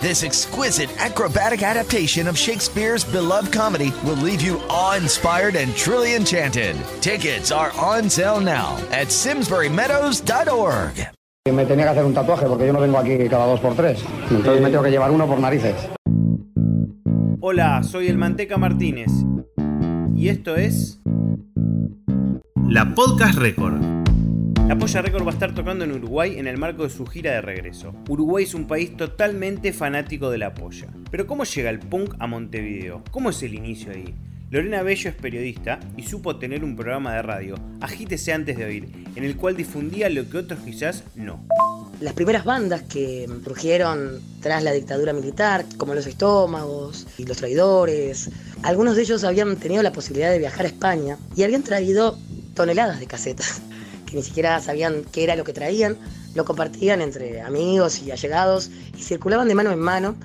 This exquisite acrobatic adaptation of Shakespeare's beloved comedy will leave you awe-inspired and truly enchanted. Tickets are on sale now at simsburymeadows.org. Me tenía que hacer un tatuaje porque yo no vengo aquí cada dos por tres. Entonces me tengo que llevar uno por narices. Hola, soy el Manteca Martínez. Y esto es. La Podcast Record. La Polla Record va a estar tocando en Uruguay en el marco de su gira de regreso. Uruguay es un país totalmente fanático de la polla. Pero ¿cómo llega el punk a Montevideo? ¿Cómo es el inicio ahí? Lorena Bello es periodista y supo tener un programa de radio, Agítese antes de oír, en el cual difundía lo que otros quizás no. Las primeras bandas que surgieron tras la dictadura militar, como Los Estómagos y Los Traidores, algunos de ellos habían tenido la posibilidad de viajar a España y habían traído toneladas de casetas que ni siquiera sabían qué era lo que traían, lo compartían entre amigos y allegados y circulaban de mano en mano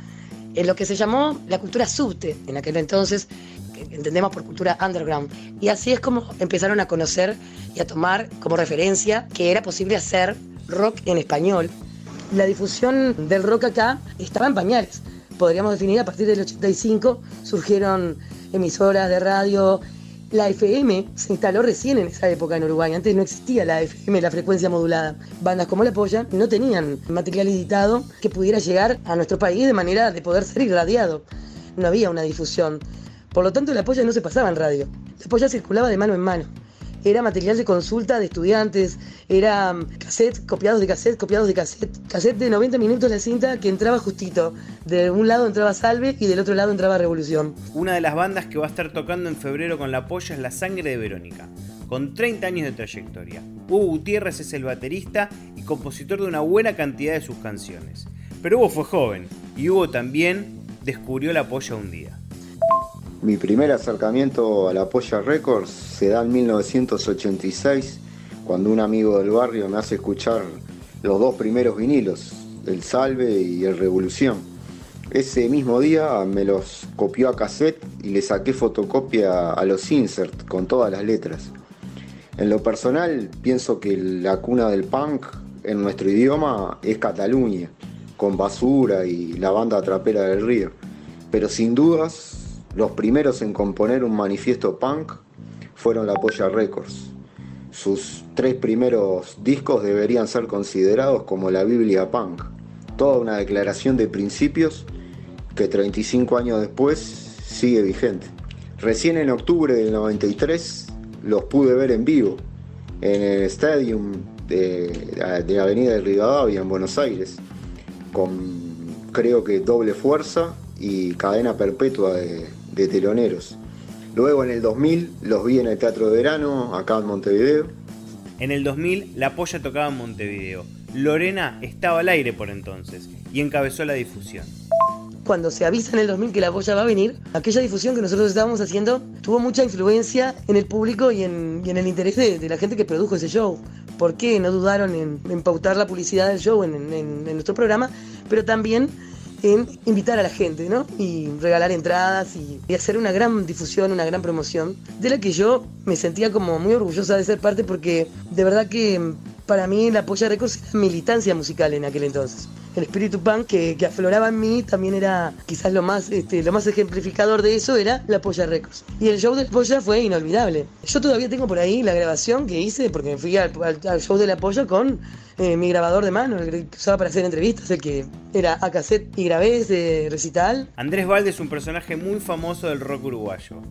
en lo que se llamó la cultura subte en aquel entonces, que entendemos por cultura underground. Y así es como empezaron a conocer y a tomar como referencia que era posible hacer rock en español. La difusión del rock acá estaba en pañales. Podríamos definir a partir del 85 surgieron emisoras de radio, la FM se instaló recién en esa época en Uruguay. Antes no existía la FM, la frecuencia modulada. Bandas como La Polla no tenían material editado que pudiera llegar a nuestro país de manera de poder ser irradiado. No había una difusión. Por lo tanto, La Polla no se pasaba en radio. La Polla circulaba de mano en mano era material de consulta de estudiantes, era um, cassette, copiados de cassette, copiados de cassette, cassette de 90 minutos la cinta que entraba justito. De un lado entraba Salve y del otro lado entraba Revolución. Una de las bandas que va a estar tocando en febrero con la polla es La Sangre de Verónica, con 30 años de trayectoria. Hugo Gutiérrez es el baterista y compositor de una buena cantidad de sus canciones. Pero Hugo fue joven y Hugo también descubrió la polla un día. Mi primer acercamiento a la Polla Records se da en 1986, cuando un amigo del barrio me hace escuchar los dos primeros vinilos, el Salve y el Revolución. Ese mismo día me los copió a cassette y le saqué fotocopia a los insert con todas las letras. En lo personal, pienso que la cuna del punk en nuestro idioma es Cataluña, con basura y la banda trapera del río. Pero sin dudas, los primeros en componer un manifiesto punk fueron la Polla Records. Sus tres primeros discos deberían ser considerados como la Biblia punk, toda una declaración de principios que 35 años después sigue vigente. Recién en octubre del 93 los pude ver en vivo en el Stadium de, la Avenida de Rivadavia en Buenos Aires, con creo que doble fuerza y cadena perpetua de, de teloneros. Luego en el 2000 los vi en el Teatro de Verano, acá en Montevideo. En el 2000 La Polla tocaba en Montevideo. Lorena estaba al aire por entonces y encabezó la difusión. Cuando se avisa en el 2000 que La Polla va a venir, aquella difusión que nosotros estábamos haciendo tuvo mucha influencia en el público y en, el interés de, la gente que produjo ese show. ¿Por qué no dudaron en, pautar la publicidad del show en, en nuestro programa? Pero también en invitar a la gente, ¿no? Y regalar entradas y, hacer una gran difusión, una gran promoción, de la que yo me sentía como muy orgullosa de ser parte porque de verdad que para mí la Polla Records era militancia musical en aquel entonces. El espíritu punk que, afloraba en mí también era quizás lo más, este, lo más ejemplificador de eso era la Polla Records. Y el show de la Polla fue inolvidable. Yo todavía tengo por ahí la grabación que hice porque me fui al, show de la Polla con eh, mi grabador de mano, el que usaba para hacer entrevistas, el que era a cassette y grabé ese recital. Andrés Valde es un personaje muy famoso del rock uruguayo.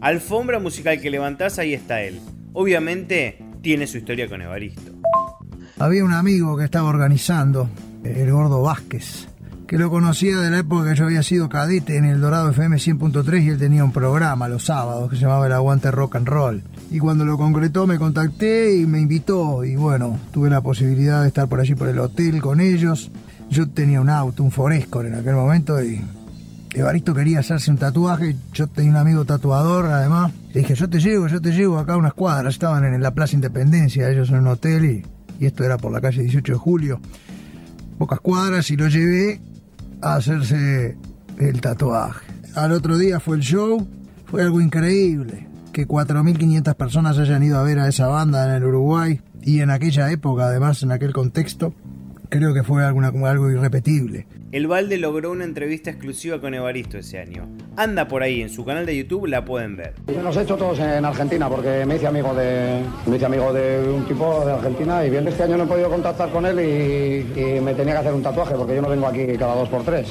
Alfombra musical que levantás, ahí está él. Obviamente tiene su historia con Evaristo. Había un amigo que estaba organizando, el gordo Vázquez, que lo conocía de la época que yo había sido cadete en el Dorado FM 100.3 y él tenía un programa los sábados que se llamaba El Aguante Rock and Roll. Y cuando lo concretó me contacté y me invitó y bueno, tuve la posibilidad de estar por allí por el hotel con ellos. Yo tenía un auto, un Forescore en aquel momento y Evaristo quería hacerse un tatuaje, yo tenía un amigo tatuador además. Le dije, yo te llevo, yo te llevo acá a unas cuadras, estaban en la Plaza Independencia, ellos en un hotel y y esto era por la calle 18 de julio, pocas cuadras, y lo llevé a hacerse el tatuaje. Al otro día fue el show, fue algo increíble, que 4.500 personas hayan ido a ver a esa banda en el Uruguay, y en aquella época, además, en aquel contexto, creo que fue algo irrepetible. El Balde logró una entrevista exclusiva con Evaristo ese año. Anda por ahí, en su canal de YouTube la pueden ver. Los he hecho todos en Argentina porque me hice amigo de, me hice amigo de un tipo de Argentina y bien este año no he podido contactar con él y, me tenía que hacer un tatuaje porque yo no vengo aquí cada dos por tres.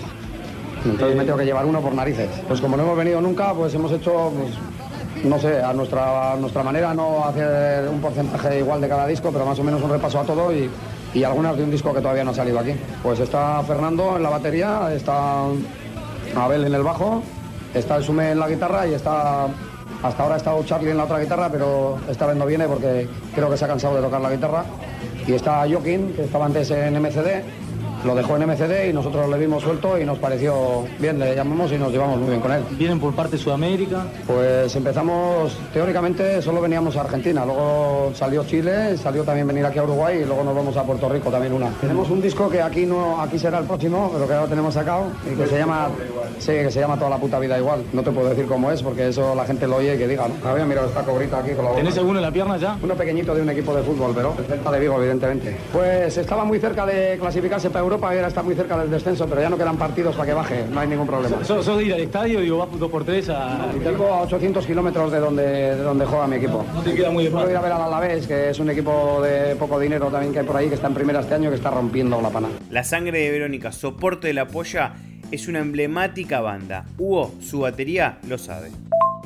Entonces me tengo que llevar uno por narices. Pues como no hemos venido nunca, pues hemos hecho, pues, no sé, a nuestra, nuestra manera, no hacer un porcentaje igual de cada disco, pero más o menos un repaso a todo y, y algunas de un disco que todavía no ha salido aquí. Pues está Fernando en la batería, está Abel en el bajo, está el Sume en la guitarra y está hasta ahora ha estado Charlie en la otra guitarra, pero esta vez no viene porque creo que se ha cansado de tocar la guitarra. Y está Joaquín, que estaba antes en MCD, lo dejó en MCD y nosotros le vimos suelto y nos pareció bien, le llamamos y nos llevamos muy bien con él. ¿Vienen por parte de Sudamérica? Pues empezamos, teóricamente solo veníamos a Argentina, luego salió Chile, salió también venir aquí a Uruguay y luego nos vamos a Puerto Rico también una. Tenemos un disco que aquí no, aquí será el próximo, pero que ahora tenemos sacado y que se llama, sí, que se llama Toda la puta vida igual. No te puedo decir cómo es porque eso la gente lo oye y que diga, ¿no? Había mirado esta cobrita aquí con la ¿Tenés alguno en la pierna ya? Uno pequeñito de un equipo de fútbol, pero cerca de Vigo, evidentemente. Pues estaba muy cerca de clasificarse para Europa y ahora está muy cerca del descenso, pero ya no quedan partidos para que baje, no hay ningún problema. ¿Sos, de ir al estadio? Digo, vas dos por tres a... Vivo a 800 kilómetros de donde, de donde juega mi equipo. No te queda muy de Puedo ir a ver al Alavés, que es un equipo de poco dinero también que hay por ahí, que está en primera este año, que está rompiendo la pana. La sangre de Verónica, soporte de la polla, es una emblemática banda. Hugo, su batería, lo sabe.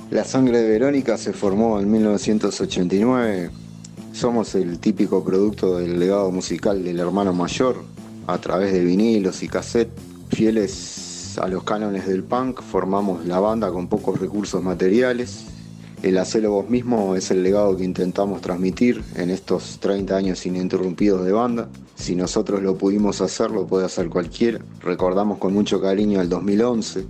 La sangre de Verónica se formó en 1989. Somos el típico producto del legado musical del hermano mayor, a través de vinilos y cassette, fieles a los cánones del punk, formamos la banda con pocos recursos materiales. El hacerlo vos mismo es el legado que intentamos transmitir en estos 30 años ininterrumpidos de banda. Si nosotros lo pudimos hacer, lo puede hacer cualquiera. Recordamos con mucho cariño el 2011,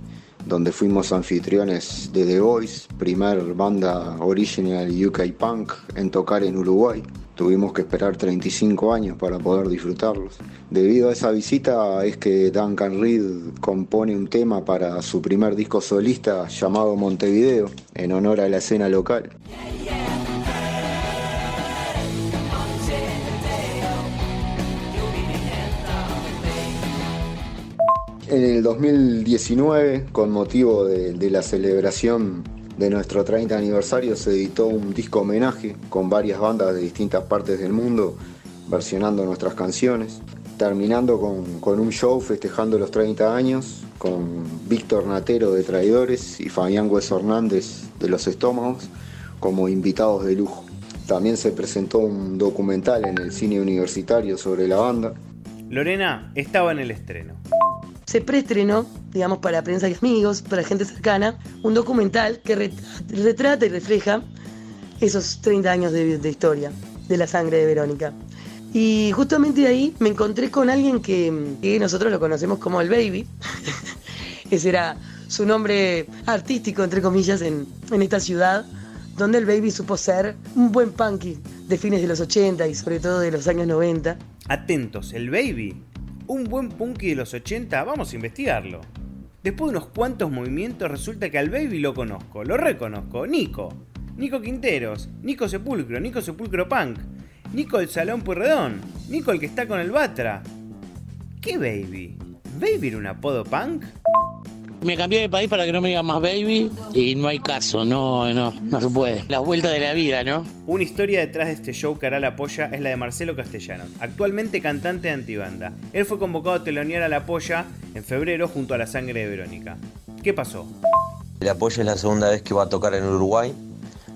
donde fuimos anfitriones de The Voice, primer banda original UK punk en tocar en Uruguay. Tuvimos que esperar 35 años para poder disfrutarlos. Debido a esa visita es que Duncan Reed compone un tema para su primer disco solista llamado Montevideo, en honor a la escena local. En el 2019, con motivo de, de la celebración de nuestro 30 aniversario se editó un disco homenaje con varias bandas de distintas partes del mundo versionando nuestras canciones, terminando con, un show festejando los 30 años con Víctor Natero de Traidores y Fabián Hueso Hernández de Los Estómagos como invitados de lujo. También se presentó un documental en el cine universitario sobre la banda. Lorena estaba en el estreno se preestrenó, digamos, para prensa y amigos, para gente cercana, un documental que retrata y refleja esos 30 años de, historia de la sangre de Verónica. Y justamente ahí me encontré con alguien que, nosotros lo conocemos como el Baby. Ese era su nombre artístico, entre comillas, en, en esta ciudad, donde el Baby supo ser un buen punky de fines de los 80 y sobre todo de los años 90. Atentos, el Baby un buen punky de los 80, vamos a investigarlo. Después de unos cuantos movimientos resulta que al baby lo conozco, lo reconozco, Nico. Nico Quinteros, Nico Sepulcro, Nico Sepulcro Punk, Nico el Salón Purredón, Nico el que está con el Batra. ¿Qué baby? ¿Baby era un apodo punk? Me cambié de país para que no me digan más baby y no hay caso, no, no, no se puede. La vuelta de la vida, ¿no? Una historia detrás de este show que hará la polla es la de Marcelo Castellanos, actualmente cantante de antibanda. Él fue convocado a telonear a la polla en febrero junto a la sangre de Verónica. ¿Qué pasó? La polla es la segunda vez que va a tocar en Uruguay.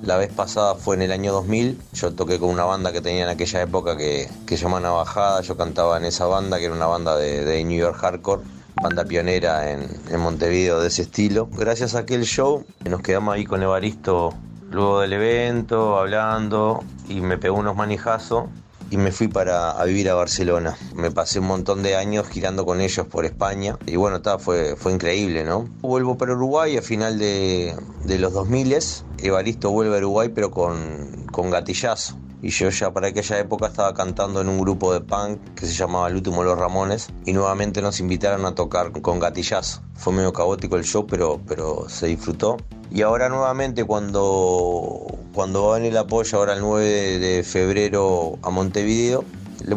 La vez pasada fue en el año 2000. Yo toqué con una banda que tenía en aquella época que, que se llama Navajada. Yo cantaba en esa banda, que era una banda de, de New York Hardcore banda pionera en, Montevideo de ese estilo. Gracias a aquel show nos quedamos ahí con Evaristo luego del evento, hablando, y me pegó unos manijazos y me fui para a vivir a Barcelona. Me pasé un montón de años girando con ellos por España y bueno, fue, fue increíble, ¿no? Vuelvo para Uruguay a final de, de los 2000 Evaristo vuelve a Uruguay pero con, con gatillazo y yo ya para aquella época estaba cantando en un grupo de punk que se llamaba El último Los Ramones y nuevamente nos invitaron a tocar con gatillazo. Fue medio caótico el show, pero, pero se disfrutó. Y ahora nuevamente cuando, cuando va en el apoyo, ahora el 9 de febrero a Montevideo,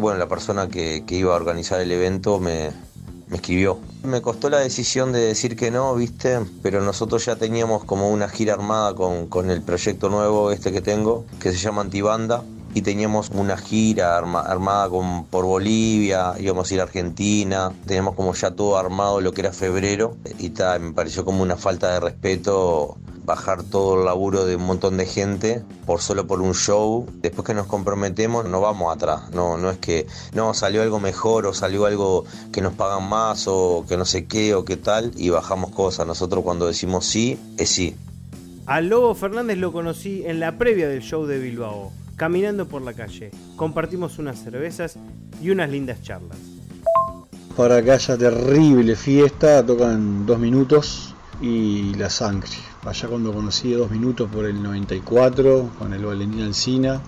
bueno, la persona que, que iba a organizar el evento me, me escribió. Me costó la decisión de decir que no, viste, pero nosotros ya teníamos como una gira armada con, con el proyecto nuevo este que tengo, que se llama Antibanda, y teníamos una gira armada con, por Bolivia, íbamos a ir a Argentina, teníamos como ya todo armado lo que era febrero y tal, me pareció como una falta de respeto bajar todo el laburo de un montón de gente por solo por un show. Después que nos comprometemos no vamos atrás, no, no es que no salió algo mejor o salió algo que nos pagan más o que no sé qué o qué tal y bajamos cosas. Nosotros cuando decimos sí, es sí. A Lobo Fernández lo conocí en la previa del show de Bilbao caminando por la calle. Compartimos unas cervezas y unas lindas charlas. Para que haya terrible fiesta, tocan dos minutos y la sangre. Allá cuando conocí dos minutos por el 94, con el Valentín Alcina,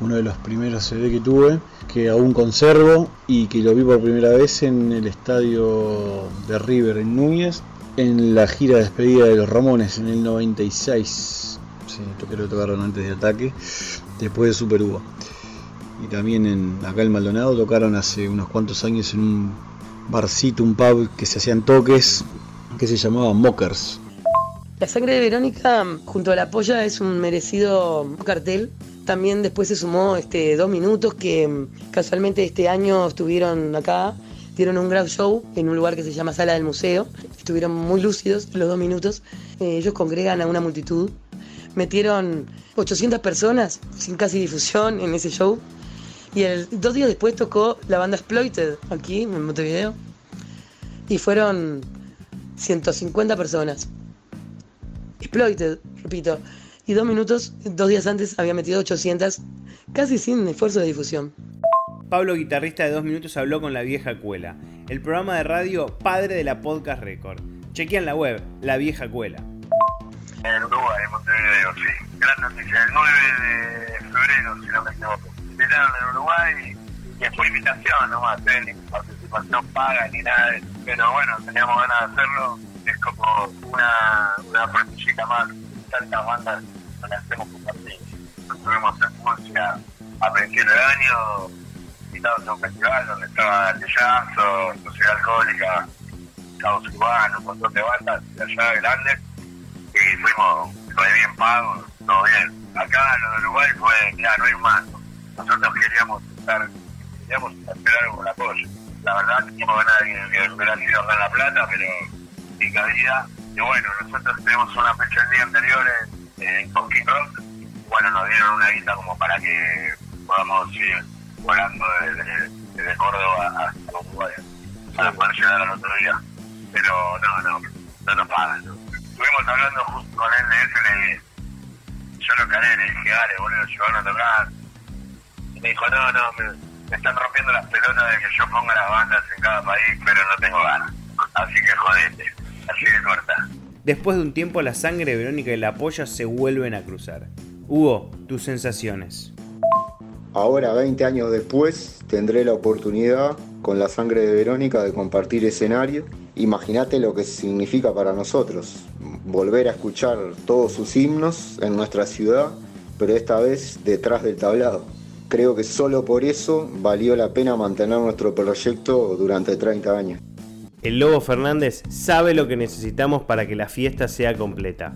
uno de los primeros CD que tuve, que aún conservo y que lo vi por primera vez en el estadio de River en Núñez, en la gira de despedida de los Ramones en el 96. Sí, que lo tocaron antes de ataque después de Super Uva. Y también en, acá en Maldonado tocaron hace unos cuantos años en un barcito, un pub que se hacían toques, que se llamaba Mockers. La sangre de Verónica junto a la polla es un merecido cartel. También después se sumó este dos minutos que casualmente este año estuvieron acá, dieron un gran show en un lugar que se llama Sala del Museo. Estuvieron muy lúcidos los dos minutos. Eh, ellos congregan a una multitud metieron 800 personas sin casi difusión en ese show. Y el, dos días después tocó la banda Exploited aquí en Montevideo. Y fueron 150 personas. Exploited, repito. Y dos minutos, dos días antes había metido 800, casi sin esfuerzo de difusión. Pablo, guitarrista de dos minutos, habló con la vieja cuela, el programa de radio padre de la podcast record. Chequean la web, La Vieja Cuela en Uruguay, en Montevideo, sí. Gran noticia, el 9 de febrero, si no me equivoco. Invitaron en Uruguay y fue invitación nomás, ¿eh? ni participación paga ni nada de eso. Pero bueno, teníamos ganas de hacerlo. Es como una, una más, tantas bandas con las hacemos compartir. Estuvimos en Murcia a principios del año, invitados a un festival donde estaba el Tellazo, Sociedad Alcohólica, Estados Urbanos, un montón de bandas de allá grandes y fuimos fue bien pago, todo bien. Acá lo de Uruguay fue, ya no hay más. Nosotros queríamos estar, queríamos hacer algo con la verdad teníamos ganas de que hubiera sido acá La Plata, pero sin cabida. Y bueno, nosotros tenemos una fecha el día anterior en, King Rock. Bueno, nos dieron una guita como para que podamos ir volando desde, desde Córdoba hasta Uruguay para poder llegar al otro día. Pero no, no, no nos pagan. ¿no? Estuvimos hablando justo con él de eso y le yo lo caré, le dije, dale, boludo, llevaron a tocar. Y me dijo, no, no, me, están rompiendo las pelotas de que yo ponga las bandas en cada país, pero no tengo ganas. Así que jodete, así de corta. Después de un tiempo, la sangre de Verónica y la polla se vuelven a cruzar. Hugo, tus sensaciones. Ahora, 20 años después, tendré la oportunidad con la sangre de Verónica de compartir escenario. Imagínate lo que significa para nosotros volver a escuchar todos sus himnos en nuestra ciudad, pero esta vez detrás del tablado. Creo que solo por eso valió la pena mantener nuestro proyecto durante 30 años. El Lobo Fernández sabe lo que necesitamos para que la fiesta sea completa.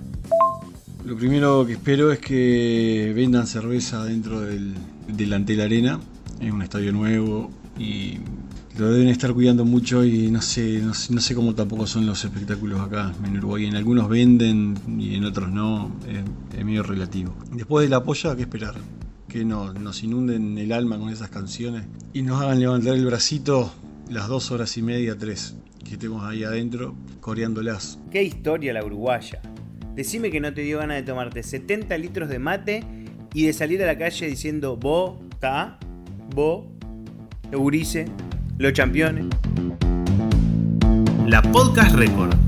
Lo primero que espero es que vendan cerveza dentro del, delante de la arena. Es un estadio nuevo y lo deben estar cuidando mucho y no sé, no sé, cómo tampoco son los espectáculos acá en Uruguay. En algunos venden y en otros no, es, medio relativo. Después de la polla, ¿qué esperar? Que no, nos inunden el alma con esas canciones y nos hagan levantar el bracito las dos horas y media, tres, que estemos ahí adentro coreándolas. Qué historia la uruguaya. Decime que no te dio ganas de tomarte 70 litros de mate y de salir a la calle diciendo bo, ta, bo, eurice, los campeones. La Podcast Record